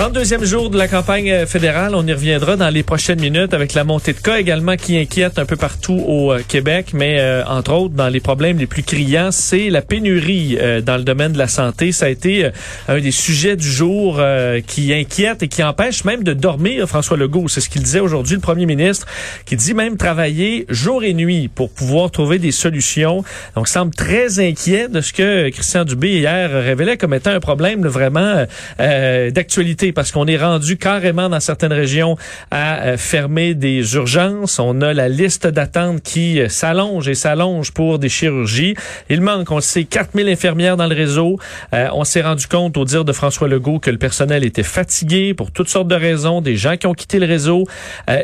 32e jour de la campagne euh, fédérale. On y reviendra dans les prochaines minutes avec la montée de cas également qui inquiète un peu partout au euh, Québec. Mais euh, entre autres, dans les problèmes les plus criants, c'est la pénurie dans le domaine de la santé. Ça a été un des sujets du jour qui inquiète et qui empêche même de dormir François Legault. C'est ce qu'il disait aujourd'hui, le premier ministre, qui dit même travailler jour et nuit pour pouvoir trouver des solutions. Donc, semble très inquiet de ce que Christian Dubé hier révélait comme étant un problème vraiment d'actualité parce qu'on est rendu carrément dans certaines régions à euh, fermer des urgences. On a la liste d'attente qui euh, s'allonge et s'allonge pour des chirurgies. Il manque, on le sait, 4000 infirmières dans le réseau. Euh, on s'est rendu compte, au dire de François Legault, que le personnel était fatigué pour toutes sortes de raisons, des gens qui ont quitté le réseau.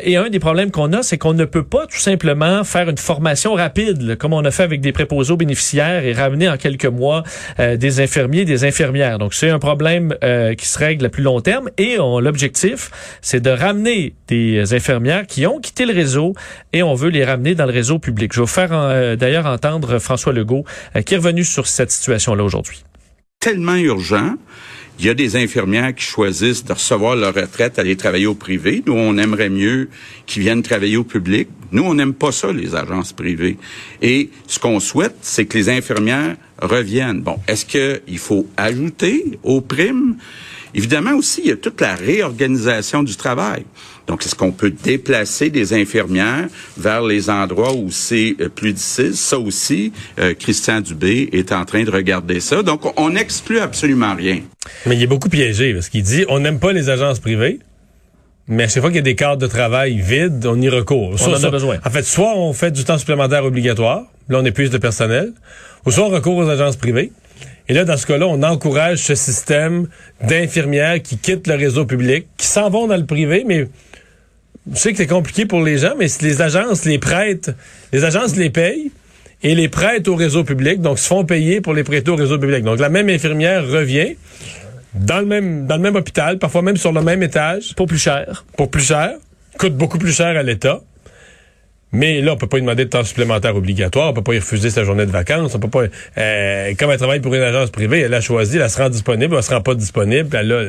et un des problèmes qu'on a, c'est qu'on ne peut pas tout simplement faire une formation rapide, comme on a fait avec des préposés aux bénéficiaires et ramener en quelques mois des infirmiers, des infirmières. Donc c'est un problème qui se règle à plus long terme et l'objectif, c'est de ramener des infirmières qui ont quitté le réseau et on veut les ramener dans le réseau public. Je vais vous faire euh, d'ailleurs entendre François Legault euh, qui est revenu sur cette situation-là aujourd'hui. Tellement urgent. Il y a des infirmières qui choisissent de recevoir leur retraite, aller travailler au privé. Nous, on aimerait mieux qu'ils viennent travailler au public. Nous, on n'aime pas ça, les agences privées. Et ce qu'on souhaite, c'est que les infirmières reviennent. Bon, est-ce qu'il faut ajouter aux primes? Évidemment aussi, il y a toute la réorganisation du travail. Donc, est-ce qu'on peut déplacer des infirmières vers les endroits où c'est euh, plus difficile? Ça aussi, euh, Christian Dubé est en train de regarder ça. Donc, on n'exclut absolument rien. Mais il est beaucoup piégé parce qu'il dit, on n'aime pas les agences privées. Mais à chaque fois qu'il y a des cadres de travail vides, on y recourt. On en a besoin. En fait, soit on fait du temps supplémentaire obligatoire, là on épuise de personnel, ou soit on recourt aux agences privées. Et là, dans ce cas-là, on encourage ce système d'infirmières qui quittent le réseau public, qui s'en vont dans le privé, mais je sais que c'est compliqué pour les gens, mais les agences les prêtent, les agences les payent et les prêtent au réseau public, donc se font payer pour les prêter au réseau public. Donc la même infirmière revient dans le même dans le même hôpital, parfois même sur le même étage, pour plus cher, pour plus cher, coûte beaucoup plus cher à l'État. Mais là, on peut pas lui demander de temps supplémentaire obligatoire, on peut pas y refuser sa journée de vacances, on peut pas. Euh, comme elle travaille pour une agence privée, elle a choisi, elle se rend disponible, elle se rend pas disponible, elle a,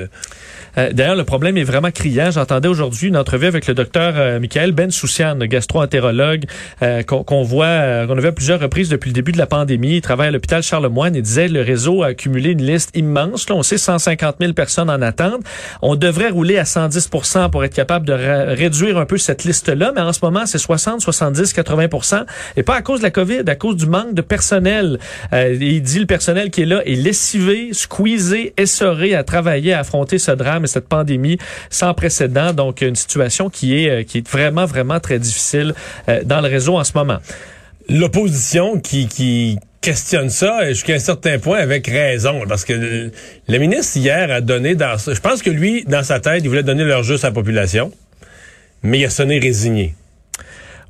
euh, d'ailleurs, le problème est vraiment criant. J'entendais aujourd'hui une entrevue avec le docteur euh, Michael Ben Souciane, gastro-entérologue, euh, qu'on voit, qu'on a vu à plusieurs reprises depuis le début de la pandémie. Il travaille à l'hôpital Charlemagne et disait le réseau a accumulé une liste immense. Là, on sait 150 000 personnes en attente. On devrait rouler à 110% pour être capable de réduire un peu cette liste-là, mais en ce moment, c'est 60, 70, 80% et pas à cause de la COVID, à cause du manque de personnel. il dit le personnel qui est là est lessivé, squeezé, essoré à travailler, à affronter ce drame cette pandémie sans précédent. Donc, une situation qui est, euh, qui est vraiment, vraiment très difficile euh, dans le réseau en ce moment. L'opposition qui, questionne ça jusqu'à un certain point avec raison parce que le, ministre hier a donné dans je pense que lui dans sa tête il voulait donner leur juste à la population mais il a sonné résigné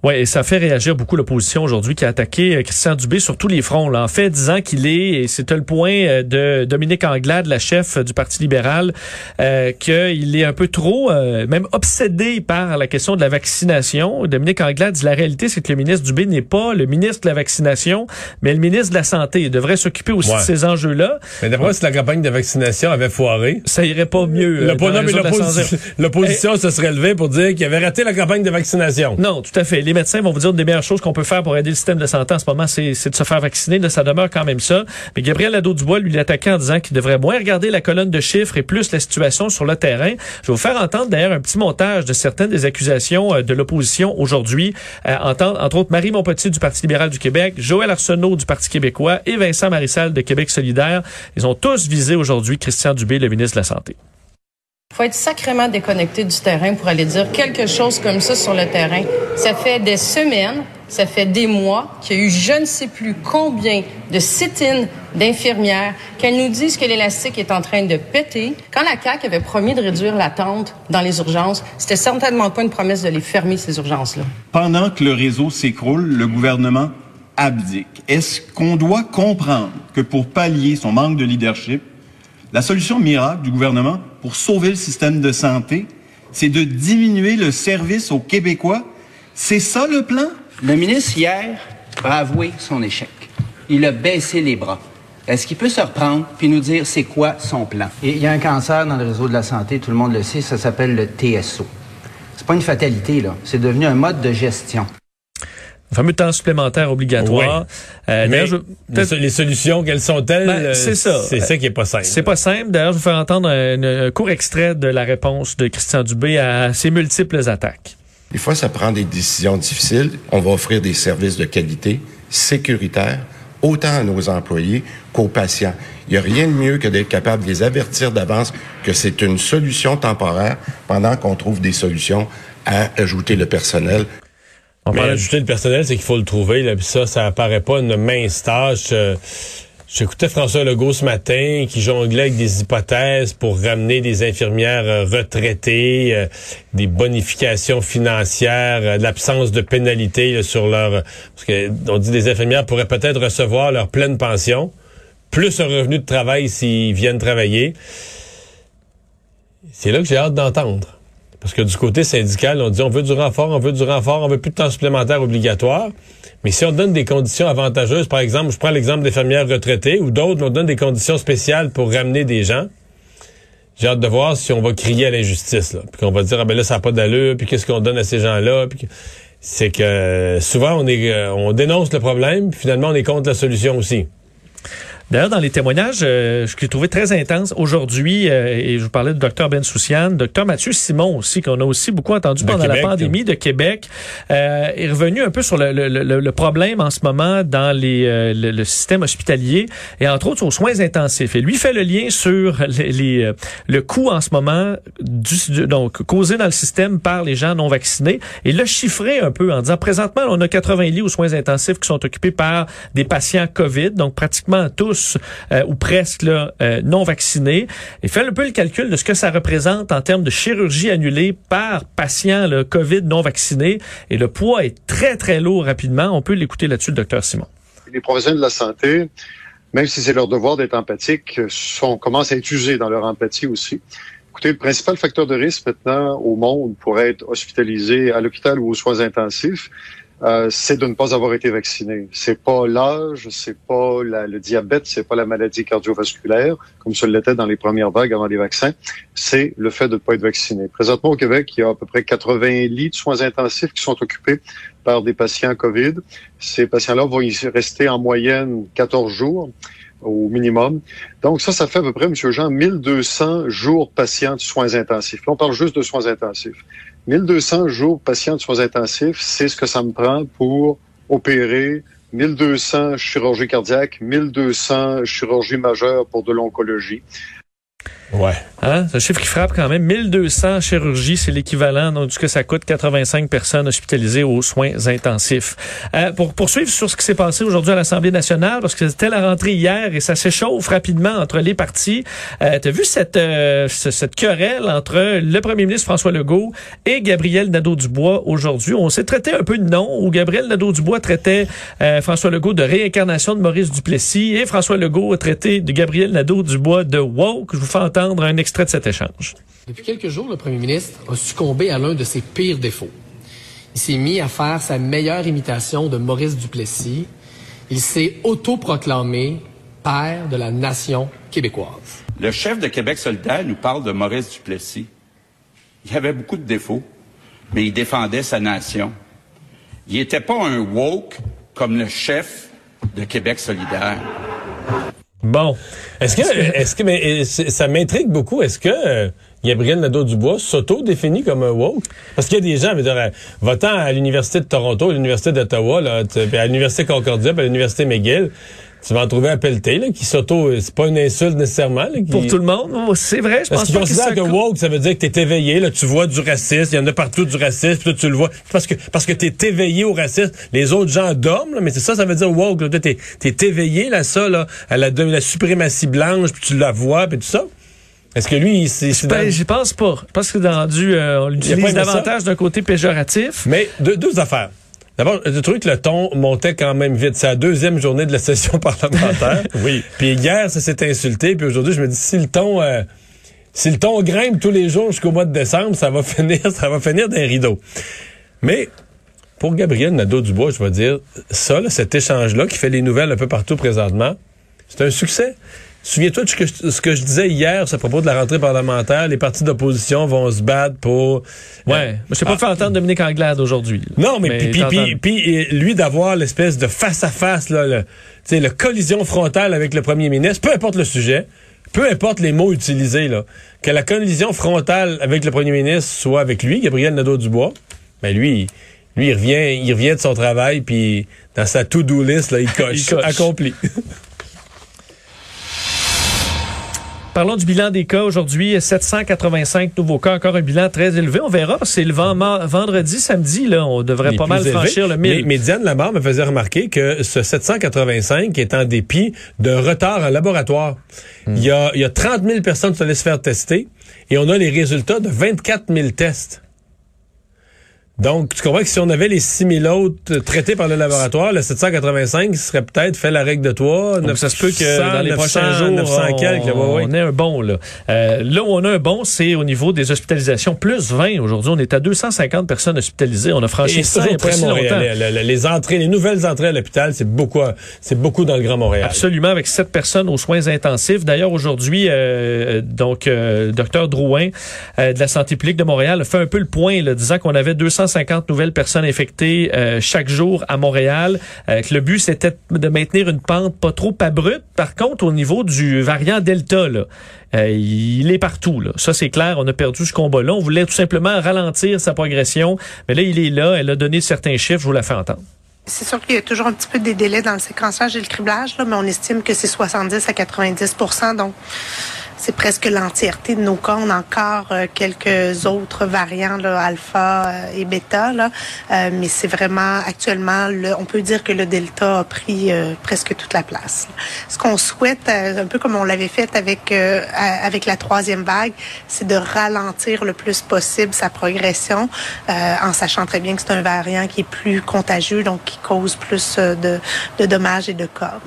oui, et ça fait réagir beaucoup l'opposition aujourd'hui qui a attaqué euh, Christian Dubé sur tous les fronts. Là. En fait, disant qu'il est, et c'est le point euh, de Dominique Anglade, la chef du Parti libéral, euh, qu'il est un peu trop, euh, même obsédé par la question de la vaccination. Dominique Anglade dit la réalité, c'est que le ministre Dubé n'est pas le ministre de la vaccination, mais le ministre de la Santé. Il devrait s'occuper aussi de ces enjeux-là. Mais d'après si la campagne de vaccination avait foiré, ça irait pas mieux. L'opposition se serait levée pour dire qu'il avait raté la campagne de vaccination. Non, tout à fait les médecins vont vous dire une des meilleures choses qu'on peut faire pour aider le système de santé en ce moment, c'est de se faire vacciner. Là, ça demeure quand même ça. Mais Gabriel Nadeau-Dubois, lui, l'attaquait en disant qu'il devrait moins regarder la colonne de chiffres et plus la situation sur le terrain. Je vais vous faire entendre d'ailleurs un petit montage de certaines des accusations euh, de l'opposition aujourd'hui. Euh, entre autres, Marie Montpetit du Parti libéral du Québec, Joël Arsenault du Parti québécois et Vincent Marissal de Québec solidaire. Ils ont tous visé aujourd'hui Christian Dubé, le ministre de la Santé faut être sacrément déconnecté du terrain pour aller dire quelque chose comme ça sur le terrain. Ça fait des semaines, ça fait des mois qu'il y a eu je ne sais plus combien de sit-ins d'infirmières qu'elles nous disent que l'élastique est en train de péter. Quand la CAQ avait promis de réduire l'attente dans les urgences, c'était certainement pas une promesse de les fermer, ces urgences-là. Pendant que le réseau s'écroule, le gouvernement abdique. Est-ce qu'on doit comprendre que pour pallier son manque de leadership, La solution miracle du gouvernement pour sauver le système de santé, c'est de diminuer le service aux Québécois. C'est ça le plan? Le ministre, hier, a avoué son échec. Il a baissé les bras. Est-ce qu'il peut se reprendre puis nous dire c'est quoi son plan? Il y a un cancer dans le réseau de la santé, tout le monde le sait, ça s'appelle le TSO. C'est pas une fatalité, là. C'est devenu un mode de gestion. Le fameux temps supplémentaire obligatoire. Euh, Mais d'ailleurs, je- les, peut-être- so- les solutions, quelles sont-elles? Ben, euh, c'est ça. C'est ça qui est pas simple. C'est pas simple. D'ailleurs, je vais vous faire entendre un, un court extrait de la réponse de Christian Dubé à ces multiples attaques. Des fois, ça prend des décisions difficiles. On va offrir des services de qualité, sécuritaires, autant à nos employés qu'aux patients. Il n'y a rien de mieux que d'être capable de les avertir d'avance que c'est une solution temporaire pendant qu'on trouve des solutions à ajouter le personnel. On Mais ajouter le personnel, c'est qu'il faut le trouver. Là, puis ça, ça apparaît pas une mince tâche. Euh, J'écoutais François Legault ce matin qui jonglait avec des hypothèses pour ramener des infirmières euh, retraitées, euh, des bonifications financières, euh, l'absence de pénalité là, sur leur... Parce que on dit des infirmières pourraient peut-être recevoir leur pleine pension, plus un revenu de travail s'ils viennent travailler. C'est là que j'ai hâte d'entendre. Parce que du côté syndical, on dit on veut du renfort, on veut du renfort, on veut plus de temps supplémentaire obligatoire. Mais si on donne des conditions avantageuses, par exemple, je prends l'exemple des fermières retraitées ou d'autres, on donne des conditions spéciales pour ramener des gens. J'ai hâte de voir si on va crier à l'injustice, là. Puis qu'on va dire, ah ben là, ça n'a pas d'allure, puis qu'est-ce qu'on donne à ces gens-là, puis c'est que euh, souvent on est euh, on dénonce le problème, puis finalement on est contre la solution aussi. D'ailleurs, dans les témoignages, euh, je l'ai trouvé très intense aujourd'hui, euh, et je vous parlais du docteur Ben Souciane, docteur Mathieu Simon aussi, qu'on a aussi beaucoup entendu pendant Québec. la pandémie de Québec, euh, est revenu un peu sur le, le- le- le problème en ce moment dans les, euh, le, le système hospitalier, et entre autres aux soins intensifs. Et lui fait le lien sur les, les, euh, le coût en ce moment du, du- donc causé dans le système par les gens non vaccinés, et le chiffré un peu en disant présentement, on a 80 lits aux soins intensifs qui sont occupés par des patients COVID, donc pratiquement tous euh, ou presque là, euh, non vaccinés. Et fait un peu le calcul de ce que ça représente en termes de chirurgie annulée par patient là, COVID non vacciné. Et le poids est très, très lourd rapidement. On peut l'écouter là-dessus, le docteur Simon. les professionnels de la santé, même si c'est leur devoir d'être empathiques, sont, commencent à être usés dans leur empathie aussi. Écoutez, le principal facteur de risque maintenant au monde pour être hospitalisé à l'hôpital ou aux soins intensifs, euh, c'est de ne pas avoir été vacciné. C'est pas l'âge, c'est pas la- le diabète, c'est pas la maladie cardiovasculaire, comme ce l'était dans les premières vagues avant les vaccins. C'est le fait de ne pas être vacciné. Présentement au Québec, il y a à peu près 80 lits de soins intensifs qui sont occupés par des patients COVID. Ces patients-là vont y rester en moyenne 14 jours au minimum. Donc ça, ça fait à peu près, M. Jean, 1200 jours patients de soins intensifs. Là, on parle juste de soins intensifs. 1200 jours patients de soins intensifs, c'est ce que ça me prend pour opérer 1200 chirurgies cardiaques, 1200 chirurgies majeures pour de l'oncologie. Ouais. Hein? C'est un chiffre qui frappe quand même. 1200 chirurgies, c'est l'équivalent donc, ce que ça coûte 85 personnes hospitalisées aux soins intensifs. Euh, pour poursuivre sur ce qui s'est passé aujourd'hui à l'Assemblée nationale, parce que c'était la rentrée hier et ça s'échauffe rapidement entre les partis. Euh, T'as vu cette, euh, ce- cette querelle entre le premier ministre François Legault et Gabriel Nadeau-Dubois aujourd'hui? On s'est traité un peu de nom, où Gabriel Nadeau-Dubois traitait euh, François Legault de réincarnation de Maurice Duplessis et François Legault a traité de Gabriel Nadeau-Dubois de woke. Je vous fais entendre un extrait de cet échange. Depuis quelques jours, le premier ministre a succombé à l'un de ses pires défauts. Il s'est mis à faire sa meilleure imitation de Maurice Duplessis. Il s'est autoproclamé père de la nation québécoise. Le chef de Québec solidaire nous parle de Maurice Duplessis. Il avait beaucoup de défauts, mais il défendait sa nation. Il n'était pas un woke comme le chef de Québec solidaire. Bon. Est-ce que, est-ce que, mais euh, ça m'intrigue beaucoup. Est-ce que euh, Gabriel Nadeau-Dubois s'auto-définit comme un woke? Parce qu'il y a des gens, je veux dire, euh, votant à l'Université de Toronto, à l'Université d'Ottawa, à l'Université Concordia, à l'Université McGill, tu vas en trouver un pelleté, là, qui s'auto, c'est pas une insulte nécessairement, là, qui- Pour tout le monde, c'est vrai, je Parce pense qu'ils considèrent que ça- woke, ça veut dire que t'es éveillé, là, tu vois du racisme, il y en a partout du racisme, puis toi tu le vois. Parce que parce que t'es éveillé au racisme. Les autres gens dorment, là, mais c'est ça, ça veut dire woke. Là, t'es, t'es éveillé là, ça, là, à la, la suprématie blanche, puis tu la vois, puis tout ça. Est-ce que lui, il- c'est, c'est Ben, dans- j'y pense pas. Je pense que dans du, euh, on l'utilise davantage d'un côté péjoratif. Mais deux, deux affaires. D'abord, j'ai trouvé que le ton montait quand même vite. C'est la deuxième journée de la session parlementaire. oui. Puis hier, ça s'est insulté. Puis aujourd'hui, je me dis, si le ton... euh, si le ton grimpe tous les jours jusqu'au mois de décembre, ça va finir, ça va finir d'un rideau. Mais pour Gabriel Nadeau-Dubois, je vais dire, ça, là, cet échange-là qui fait les nouvelles un peu partout présentement, c'est un succès. Souviens-toi de ce que, je, ce que je disais hier à propos de la rentrée parlementaire. Les partis d'opposition vont se battre pour... Ouais. Je sais pas Ah. fait entendre Dominique Anglade aujourd'hui. là. Non, mais, puis, puis, puis, euh, lui d'avoir l'espèce de face-à-face, là, le, sais, le collision frontale avec le premier ministre, peu importe le sujet, peu importe les mots utilisés, là, que la collision frontale avec le premier ministre soit avec lui, Gabriel Nadeau-Dubois, ben lui, lui, il revient, il revient de son travail, puis dans sa to-do list, là, il coche, Il coche. accompli. Parlons du bilan des cas aujourd'hui. 785 nouveaux cas, encore un bilan très élevé. On verra, c'est le vendredi, samedi, là, on devrait pas mal franchir le 1000. Mais, mais Diane Lamar me faisait remarquer que ce 785 est en dépit d'un retard en laboratoire. Hmm. Il, y a, il y a 30 000 personnes qui se faire tester et on a les résultats de 24 000 tests. Donc, tu comprends que si on avait les 6 000 autres traités par le laboratoire, le 785 serait peut-être fait la règle de toi. Donc, ça se peut que 900, dans les 900, prochains jours, 900 on, quelques, là, ouais, ouais. on ait un bon. Là. Euh, là où on a un bon, c'est au niveau des hospitalisations. Plus 20 aujourd'hui. On est à 250 personnes hospitalisées. On a franchi Et ça il pas si longtemps. Les entrées, les nouvelles entrées à l'hôpital, c'est beaucoup, c'est beaucoup dans le Grand Montréal. Absolument, avec sept personnes aux soins intensifs. D'ailleurs, aujourd'hui, euh, donc, euh, docteur Drouin euh, de la santé publique de Montréal a fait un peu le point, là, disant qu'on avait 250 nouvelles personnes infectées euh, chaque jour à Montréal. Euh, le but, c'était de maintenir une pente pas trop abrupte. Par contre, au niveau du variant Delta, euh, il est partout. Ça, c'est clair. On a perdu ce combat-là. On voulait tout simplement ralentir sa progression. Mais là, il est là. Elle a donné certains chiffres. Je vous la fais entendre. C'est sûr qu'il y a toujours un petit peu des délais dans le séquençage et le criblage, mais on estime que c'est 70 à 90 donc c'est presque l'entièreté de nos cas. On a encore euh, quelques autres variants, là, alpha euh, et bêta, là, Euh, mais c'est vraiment actuellement, le, on peut dire que le delta a pris euh, presque toute la place. Ce qu'on souhaite, euh, un peu comme on l'avait fait avec euh, avec la troisième vague, c'est de ralentir le plus possible sa progression, en sachant très bien que c'est un variant qui est plus contagieux, donc qui cause plus de, de dommages et de cas.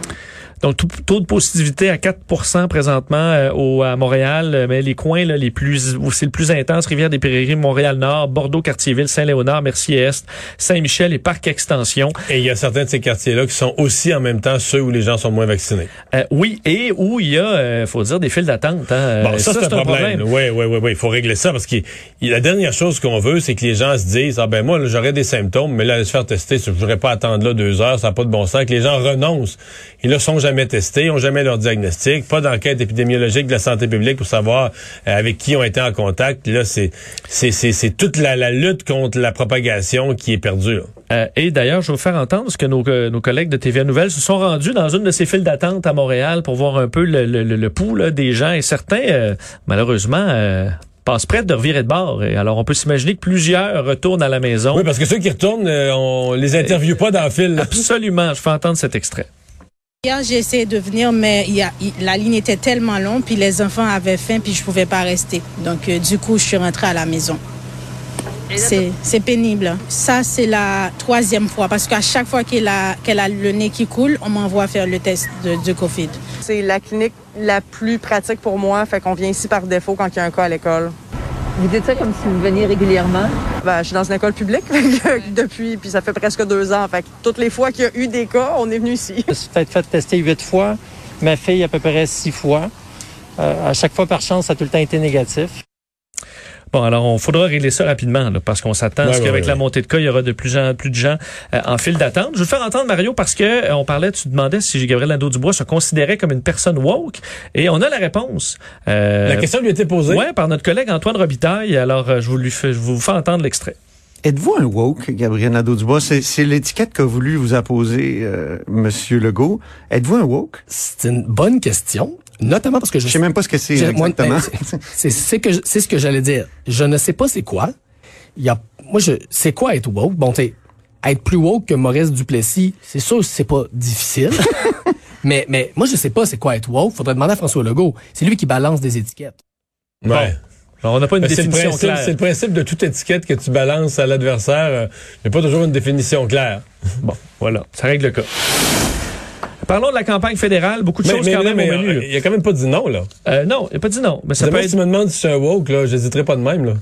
Donc, taux de positivité à 4% présentement euh, au, à Montréal, euh, mais les coins là, les plus où c'est le plus intense, Rivière-des-Prairies, Montréal-Nord, Bordeaux, Cartierville, Saint-Léonard, Mercier-Est, Saint-Michel et Parc Extension. Et il y a certains de ces quartiers-là qui sont aussi en même temps ceux où les gens sont moins vaccinés. Euh, oui, et où il y a, euh, faut dire, des files d'attente. Hein. Bon, Euh, ça, c'est un problème. Oui, oui, oui, oui. Il faut régler ça parce que la dernière chose qu'on veut, c'est que les gens se disent, ah ben moi, j'aurais des symptômes, mais là, aller se faire tester, je ne voudrais pas attendre là deux heures, ça n'a pas de bon sens, que les gens renoncent. Ils ne sont jamais testés, ils n'ont jamais leur diagnostic, pas d'enquête épidémiologique de la santé publique pour savoir euh, avec qui ont été en contact. Là, c'est c'est c'est c'est toute la, la lutte contre la propagation qui est perdue. Euh, et d'ailleurs, je vais vous faire entendre ce que nos, euh, nos collègues de TVA Nouvelles se sont rendus dans une de ces files d'attente à Montréal pour voir un peu le, le, le, le pouls là, des gens. Et certains, euh, malheureusement, euh, passent près de revirer de bord. Et alors, on peut s'imaginer que plusieurs retournent à la maison. Oui, parce que ceux qui retournent, on les interviewe pas dans le fil. Absolument. Je fais entendre cet extrait. Hier, j'ai essayé de venir, mais y a- la ligne était tellement longue, puis les enfants avaient faim, puis je pouvais pas rester. Donc, euh, du coup, je suis rentrée à la maison. C'est c'est pénible. Ça, c'est la troisième fois, parce qu'à chaque fois qu'elle a, qu'elle a le nez qui coule, on m'envoie faire le test de, de COVID. C'est la clinique la plus pratique pour moi, fait qu'on vient ici par défaut quand il y a un cas à l'école. Vous dites ça comme si vous veniez régulièrement? Ben, je suis dans une école publique depuis, puis ça fait presque deux ans. Fait que toutes les fois qu'il y a eu des cas, on est venu ici. Je me suis peut-être fait tester huit fois. Ma fille, à peu près six fois. Euh, à chaque fois, par chance, ça a tout le temps été négatif. Bon, alors, on faudra régler ça rapidement, là, parce qu'on s'attend à ce qu'avec ouais, la montée de cas, il y aura de plus en plus de gens euh, en file d'attente. Je vais te faire entendre, Mario, parce que euh, on parlait, tu demandais si Gabriel Nadeau-Dubois se considérait comme une personne woke, et on a la réponse. Euh, La question lui a été posée. Ouais, par notre collègue Antoine Robitaille. Alors, euh, je vous, lui fais, je vous fais entendre l'extrait. Êtes-vous un woke, Gabriel Nadeau-Dubois? C'est, c'est l'étiquette qu'a voulu vous apposer euh, Monsieur Legault. Êtes-vous un woke? C'est une bonne question, notamment parce que je, Je sais même pas ce que c'est exactement. c'est- c'est c'est c'est ce que j'allais dire. Je ne sais pas c'est quoi. Il y a moi je c'est quoi être woke? Bon tu sais, être plus woke que Maurice Duplessis, c'est sûr que c'est pas difficile. mais mais moi je sais pas c'est quoi être woke, faudrait demander à François Legault. C'est lui qui balance des étiquettes. Ouais. Alors, on n'a pas une Ben, c'est le définition principe- claire. C'est le principe de toute étiquette que tu balances à l'adversaire. euh, Il n'y a pas toujours une définition claire. Bon, voilà, ça règle le cas. Parlons de la campagne fédérale. Beaucoup de Mais- choses mais- quand même mais, au euh, menu. Il a quand même pas dit non, là. Euh, non, il n'a pas dit non. Mais ça peut si être... tu me demandes si je suis un woke, là, j'hésiterai pas de même, là.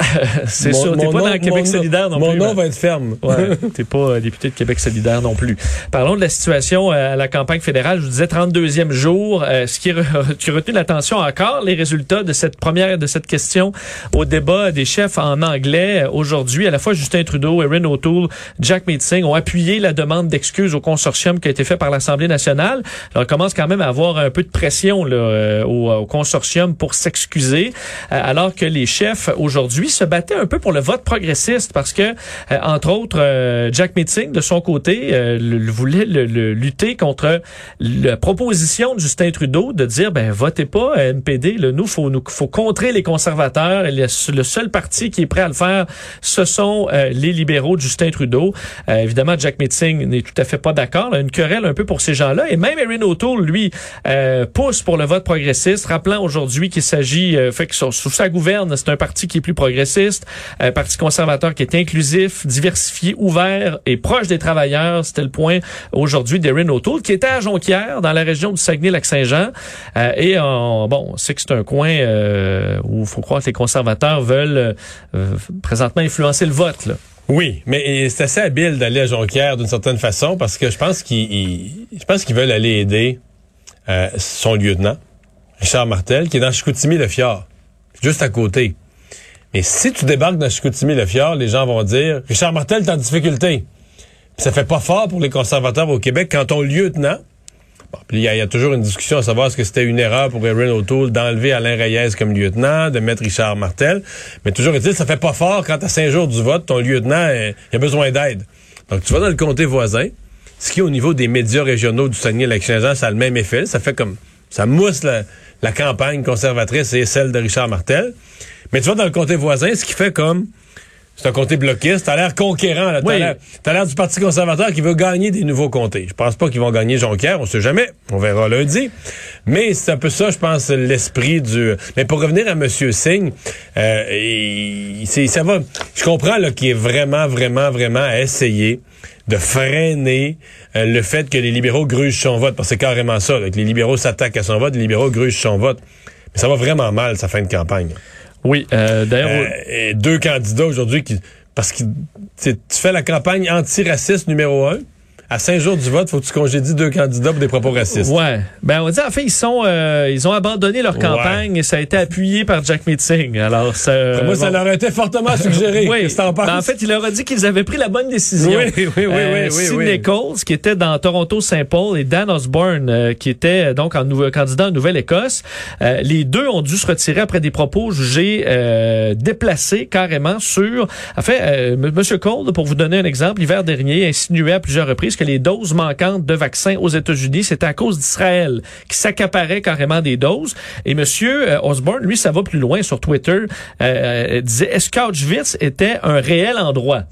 C'est Mon- sûr, t'es mon pas nom- dans le Québec mon- solidaire non mon plus. nom là. va être ferme. Ouais, t'es pas euh, député de Québec solidaire non plus. Parlons de la situation euh, à la campagne fédérale. Je vous disais 32e jour. Euh, ce qui, re- qui a retenu l'attention encore, les résultats de cette première, de cette question au débat des chefs en anglais. Aujourd'hui, à la fois Justin Trudeau, Erin O'Toole, Jack Meeting ont appuyé la demande d'excuses au consortium qui a été fait par l'Assemblée nationale. Alors, on commence quand même à avoir un peu de pression là, au, au consortium pour s'excuser, alors que les chefs aujourd'hui se battaient un peu pour le vote progressiste parce que, euh, entre autres, euh, Jack Meeting, de son côté, euh, le- le- voulait le- le- lutter contre la proposition de Justin Trudeau de dire, ben votez pas à NPD, là, nous, faut nous faut contrer les conservateurs. Et le, le seul parti qui est prêt à le faire, ce sont euh, les libéraux de Justin Trudeau. Euh, évidemment, Jack Meeting n'est tout à fait pas d'accord. Une querelle un peu pour ces gens-là. Et même Erin O'Toole, lui, euh, pousse pour le vote progressiste, rappelant aujourd'hui qu'il s'agit, euh, fait que sous sa gouverne, c'est un parti qui est plus progressiste, un parti conservateur qui est inclusif, diversifié, ouvert et proche des travailleurs. C'était le point aujourd'hui d'Erin O'Toole, qui était à Jonquière, dans la région du Saguenay-Lac-Saint-Jean. Euh, et on, bon, on que c'est un coin euh, où il faut croire que les conservateurs veulent euh, présentement influencer le vote. Oui, mais c'est assez habile d'aller à Jonquière d'une certaine façon parce que je pense qu'ils veulent aller aider euh, son lieutenant, Richard Martel, qui est dans Chicoutimi-le-Fjord, juste à côté. Mais si tu débarques dans Chicoutimi-le-Fjord, les gens vont dire Richard Martel est en difficulté. Puis ça fait pas fort pour les conservateurs au Québec quand ton lieutenant Bon, il y, a- toujours une discussion à savoir est-ce que c'était une erreur pour Erin O'Toole d'enlever Alain Reyes comme lieutenant, de mettre Richard Martel. Mais toujours est-il, ça fait pas fort quand à cinq jours du vote, ton lieutenant euh, il a besoin d'aide. Donc tu vas dans le comté voisin, ce qui au niveau des médias régionaux du Saguenay-Lac-Saint-Jean, ça a le même effet. Ça fait comme ça mousse la campagne conservatrice et celle de Richard Martel. Mais tu vas dans le comté voisin, ce qui fait comme c'est un comté bloquiste. T'as l'air conquérant. là. T'as Oui. l'air- du Parti conservateur qui veut gagner des nouveaux comtés. Je pense pas qu'ils vont gagner Jonquière. On sait jamais. On verra lundi. Mais c'est un peu ça, je pense, l'esprit du... Mais pour revenir à M. Singh, euh, il- c'est- ça va... Je comprends là, qu'il est vraiment, vraiment, vraiment à essayer de freiner euh, le fait que les libéraux grugent son vote. Parce que c'est carrément ça. là, que les libéraux s'attaquent à son vote, les libéraux grugent son vote. Mais ça va vraiment mal, sa fin de campagne. Oui, euh, d'ailleurs... Euh, deux candidats aujourd'hui qui. Parce que tu fais la campagne antiraciste numéro un. À cinq jours du vote, faut que tu congédies deux candidats pour des propos racistes. Ouais. Ben, on dit, en fait, ils sont, euh, ils ont abandonné leur campagne et ça a été appuyé par Jack Meeting. Alors, ça, Après moi, ça bon. leur a été fortement suggéré. Oui. Qu'est-ce que t'en penses? Ben, en fait, il leur a dit qu'ils avaient pris la bonne décision. Oui, oui, oui, oui, oui, Sidney oui. Coles, qui était dans Toronto-Saint-Paul, et Dan Osborne, euh, qui était euh, donc en nouveau candidat en Nouvelle-Écosse. Euh, les deux ont dû se retirer après des propos jugés euh, déplacés carrément sur... En fait, euh, M. Monsieur Cole, pour vous donner un exemple, l'hiver dernier, insinuait à plusieurs reprises que les doses manquantes de vaccins aux États-Unis, c'était à cause d'Israël, qui s'accaparait carrément des doses. Et Monsieur euh, Osborne, lui, ça va plus loin sur Twitter, euh, euh, disait est-ce qu'Auschwitz était un réel endroit?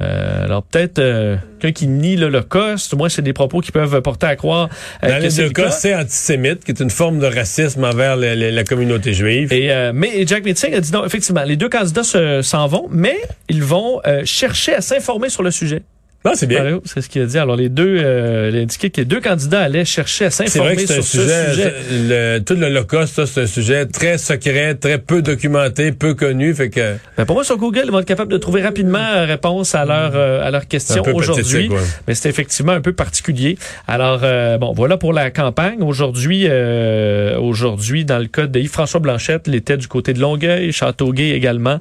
Euh, alors peut-être euh, quelqu'un qui nie l'Holocauste, moi c'est des propos qui peuvent porter à croire euh, Dans que les deux cas, c'est antisémite, qui est une forme de racisme envers le- le- la communauté juive. Et, euh, mais Jack Meeting a dit non, effectivement, les deux candidats se- s'en vont, mais ils vont chercher à s'informer sur le sujet. Non, c'est bien. C'est ce qu'il a dit. Alors les deux, euh, il a indiqué que les deux candidats allaient chercher à s'informer c'est un sur sujet, ce sujet. le- tout l'Holocauste, c'est un sujet très secret, très peu documenté, peu connu, fait que... Ben, pour moi, sur Google, ils vont être capables de trouver rapidement euh, réponse à leur euh, à leurs questions aujourd'hui. ouais. Mais c'est effectivement un peu particulier. Alors euh, bon, voilà pour la campagne. Aujourd'hui, euh, aujourd'hui, dans le cas de Yves-François Blanchette, il était du côté de Longueuil, Châteauguay également.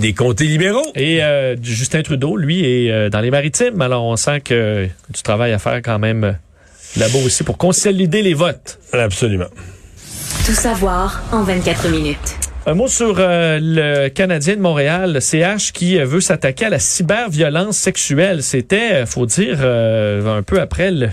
Des comtés libéraux. Et euh, Justin Trudeau, lui, est euh, dans les maritimes. Alors on sent que du travail à faire quand même euh, là-bas aussi pour consolider les votes. Absolument. Tout savoir en 24 minutes. Un mot sur euh, le Canadien de Montréal, le CH, qui euh, veut s'attaquer à la cyberviolence sexuelle. C'était, euh, faut dire, un peu après le,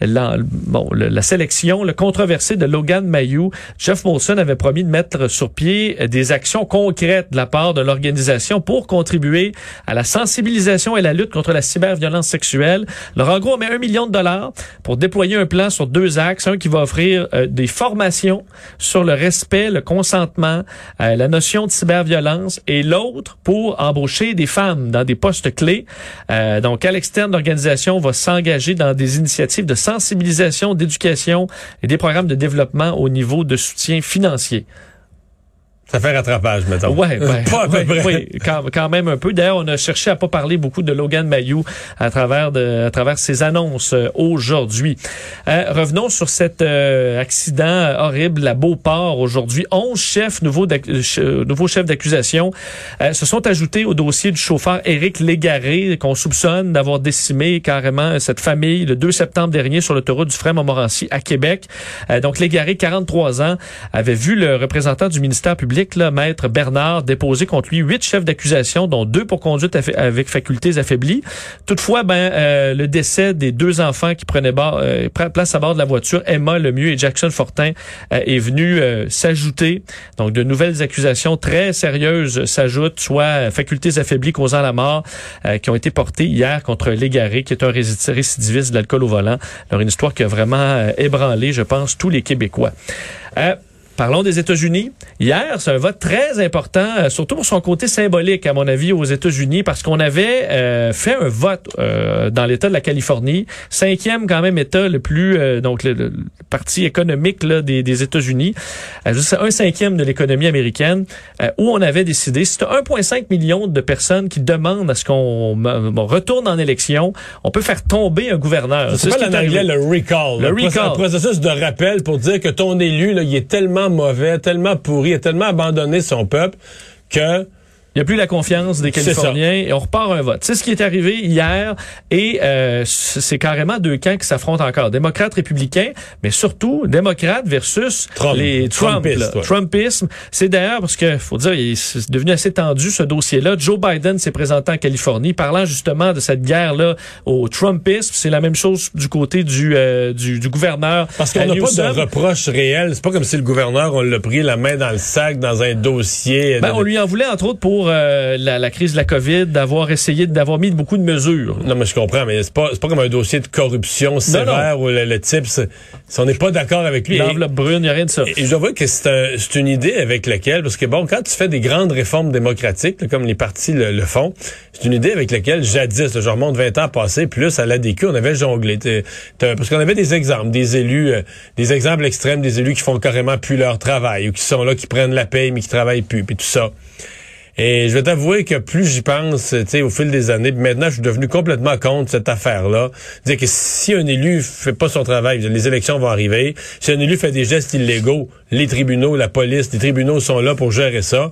la, bon, la sélection, le controversé de Logan Mayou. Jeff Molson avait promis de mettre sur pied des actions concrètes de la part de l'organisation pour contribuer à la sensibilisation et la lutte contre la cyberviolence sexuelle. Alors, en gros, met un million de dollars pour déployer un plan sur deux axes. Un qui va offrir des formations sur le respect, le consentement, euh, la notion de cyberviolence, et l'autre pour embaucher des femmes dans des postes clés. Euh, donc, à l'externe, l'organisation va s'engager dans des initiatives de sensibilisation, d'éducation et des programmes de développement au niveau de soutien financier. Ça fait rattrapage, mettons. Ouais, Pas à peu ouais, près. oui, quand, quand même un peu. D'ailleurs, on a cherché à pas parler beaucoup de Logan Mayou à travers de, à travers ses annonces euh, aujourd'hui. Euh, revenons sur cet euh, accident horrible à Beauport aujourd'hui. 11 chefs nouveaux, euh, nouveaux chefs d'accusation se sont ajoutés au dossier du chauffeur Éric Légaré qu'on soupçonne d'avoir décimé carrément cette famille le 2 septembre dernier sur l'autoroute du Frère Montmorency à Québec. Donc Légaré, 43 ans, avait vu le représentant du ministère public, là, maître Bernard, déposer contre lui huit chefs d'accusation, dont deux pour conduite avec facultés affaiblies. Toutefois, ben euh, le décès des deux enfants qui prenaient euh, place à bord de la voiture, Emma Lemieux et Jackson Fortin, euh, est venu s'ajouter. Donc de nouvelles accusations très sérieuses s'ajoutent, soit facultés affaiblies causant la mort, qui ont été portées hier contre Légaré, qui est un réci- récidiviste de l'alcool au volant. Alors une histoire qui a vraiment ébranlé, je pense, tous les Québécois. Parlons des États-Unis. Hier, c'est un vote très important, euh, surtout pour son côté symbolique, à mon avis, aux États-Unis, parce qu'on avait euh, fait un vote euh, dans l'État de la Californie, cinquième quand même État le plus, euh, donc le, le parti économique là, des, des États-Unis, euh, juste un cinquième de l'économie américaine, euh, où on avait décidé, c'est 1,5 million de personnes qui demandent à ce qu'on retourne en élection, on peut faire tomber un gouverneur. C'est ce pas en anglais le recall. Le recall. Un processus de rappel pour dire que ton élu, là, il est tellement mauvais, tellement pourri, a tellement abandonné son peuple que Il n'y a plus la confiance des Californiens et on repart un vote. C'est ce qui est arrivé hier et euh, c'est carrément deux camps qui s'affrontent encore. Démocrates, républicains, mais surtout démocrates versus Trump. les Trump. Trumpiste, là. ouais. Trumpisme. C'est d'ailleurs parce que faut dire, il- c'est devenu assez tendu ce dossier-là. Joe Biden s'est présenté en Californie parlant justement de cette guerre-là au Trumpisme. C'est la même chose du côté du euh, du, du gouverneur. Parce qu'on n'a pas de reproche réel. C'est pas comme si le gouverneur, on l'a pris la main dans le sac, dans un dossier. Ben, on lui en voulait entre autres pour euh, la, la crise de la COVID d'avoir essayé d'avoir mis beaucoup de mesures. Non, mais je comprends, mais c'est pas, pas comme un dossier de corruption sévère où le, le type, si on n'est pas d'accord avec lui. L'enveloppe brune, il n'y a rien de ça. Et, et je dois que c'est un- c'est une idée avec laquelle, parce que bon, quand tu fais des grandes réformes démocratiques, là, comme les partis le, le font, c'est une idée avec laquelle jadis, là, je remonte 20 ans passés, plus à l'ADQ, on avait jonglé. Parce qu'on avait des exemples, des élus, euh, des exemples extrêmes, des élus qui font carrément plus leur travail, ou qui sont là, qui prennent la paye, mais qui travaillent plus, puis tout ça. Et je vais t'avouer que plus j'y pense, tu sais, au fil des années, maintenant, je suis devenu complètement contre cette affaire-là. Dire que si un élu fait pas son travail, les élections vont arriver, si un élu fait des gestes illégaux, les tribunaux, la police, les tribunaux sont là pour gérer ça.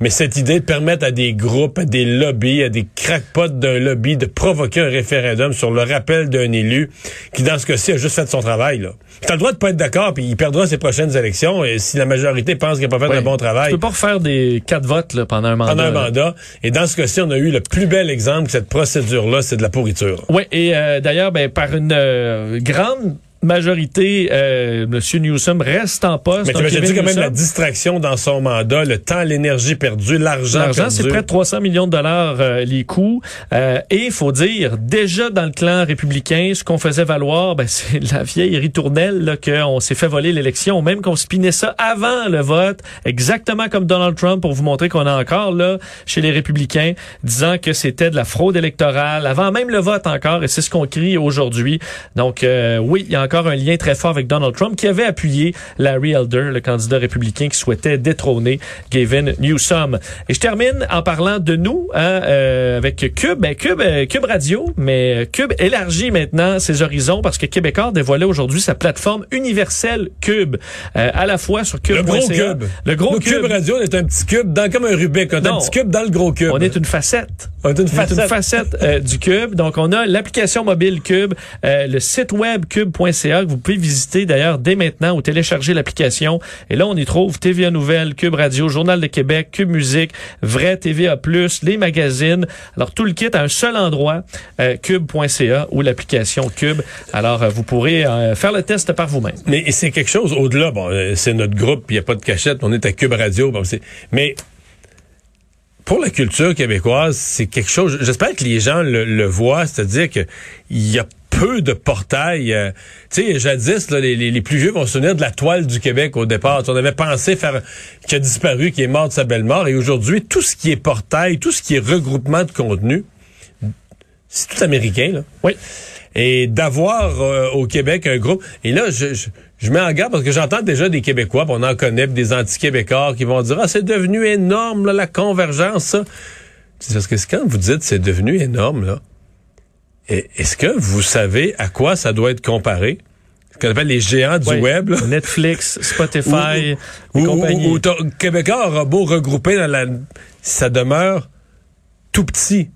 Mais cette idée de permettre à des groupes, à des lobbies, à des crackpots d'un lobby de provoquer un référendum sur le rappel d'un élu qui, dans ce cas-ci, a juste fait son travail, là. T'as le droit de pas être d'accord, puis il perdra ses prochaines élections, et si la majorité pense qu'il n'a pas fait Ouais. un bon travail. Tu peux pas refaire des quatre votes là, pendant un mandat. Pendant un mandat. Et dans ce cas-ci, on a eu le plus bel exemple que cette procédure-là, c'est de la pourriture. Oui, et euh, d'ailleurs, ben, par une euh, grande majorité, euh, M. Newsom reste en poste. Mais t'imagines Kevin quand même la distraction dans son mandat, le temps, l'énergie perdue, l'argent L'argent, c'est près de 300 millions de dollars euh, les coûts. Euh, et il faut dire, déjà dans le clan républicain, ce qu'on faisait valoir, ben, c'est la vieille ritournelle qu'on s'est fait voler l'élection, même qu'on spinait ça avant le vote, exactement comme Donald Trump, pour vous montrer qu'on est encore là chez les républicains, disant que c'était de la fraude électorale, avant même le vote encore, et c'est ce qu'on crie aujourd'hui. Donc euh, oui, il y a encore un lien très fort avec Donald Trump, qui avait appuyé Larry Elder, le candidat républicain qui souhaitait détrôner Gavin Newsom. Et je termine en parlant de nous, hein, euh, avec Cube, ben, Cube, euh, Cube Radio, mais Cube élargit maintenant ses horizons parce que Québécois dévoilait aujourd'hui sa plateforme universelle Cube, euh, à la fois sur Cube. Le gros cube. Le gros Nous, cube. Radio, on est un petit cube, dans, comme un Rubik. On est un petit cube dans le gros cube. On est une facette. On est une On est facette. une facette euh, du Cube. Donc, on a l'application mobile Cube, euh, le site web cube.ca que vous pouvez visiter d'ailleurs dès maintenant ou télécharger l'application. Et là, on y trouve TVA Nouvelles, Cube Radio, Journal de Québec, Cube Musique, Vrai TVA+, les magazines. Alors, tout le kit à un seul endroit, euh, cube.ca ou l'application Cube. Alors, euh, vous pourrez euh, faire le test par vous-même. Mais c'est quelque chose au-delà. Bon, c'est notre groupe, il n'y a pas de cachette, on est à Cube Radio. Mais pour la culture québécoise, c'est quelque chose. J'espère que les gens le, le voient, c'est-à-dire que il y a peu de portail. euh, tu sais, jadis, là, les, les- les plus vieux vont se souvenir de la toile du Québec au départ. On avait pensé faire qui a disparu, qui est mort de sa belle mort. Et aujourd'hui, tout ce qui est portail, tout ce qui est regroupement de contenu, c'est tout américain. Là. Oui. Et d'avoir euh, au Québec un groupe. Et là, je, je, je mets en garde parce que j'entends déjà des Québécois, on en connaît, des anti-Québécois qui vont dire Ah, c'est devenu énorme, là, la convergence, ça. C'est parce que quand vous dites c'est devenu énorme, là. Et- Est-ce que vous savez à quoi ça doit être comparé? Ce qu'on appelle les géants du Oui. web. là. Netflix, Spotify, Ou- ou- compagnie. ou- ou t'as- Québécois aura beau regrouper dans la... Ça demeure tout petit,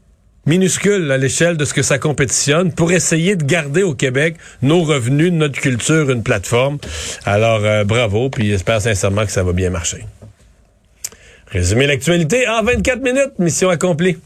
minuscule à l'échelle de ce que ça compétitionne pour essayer de garder au Québec nos revenus, notre culture, une plateforme. Alors, euh, bravo, puis j'espère sincèrement que ça va bien marcher. Résumer l'actualité en 24 minutes, mission accomplie.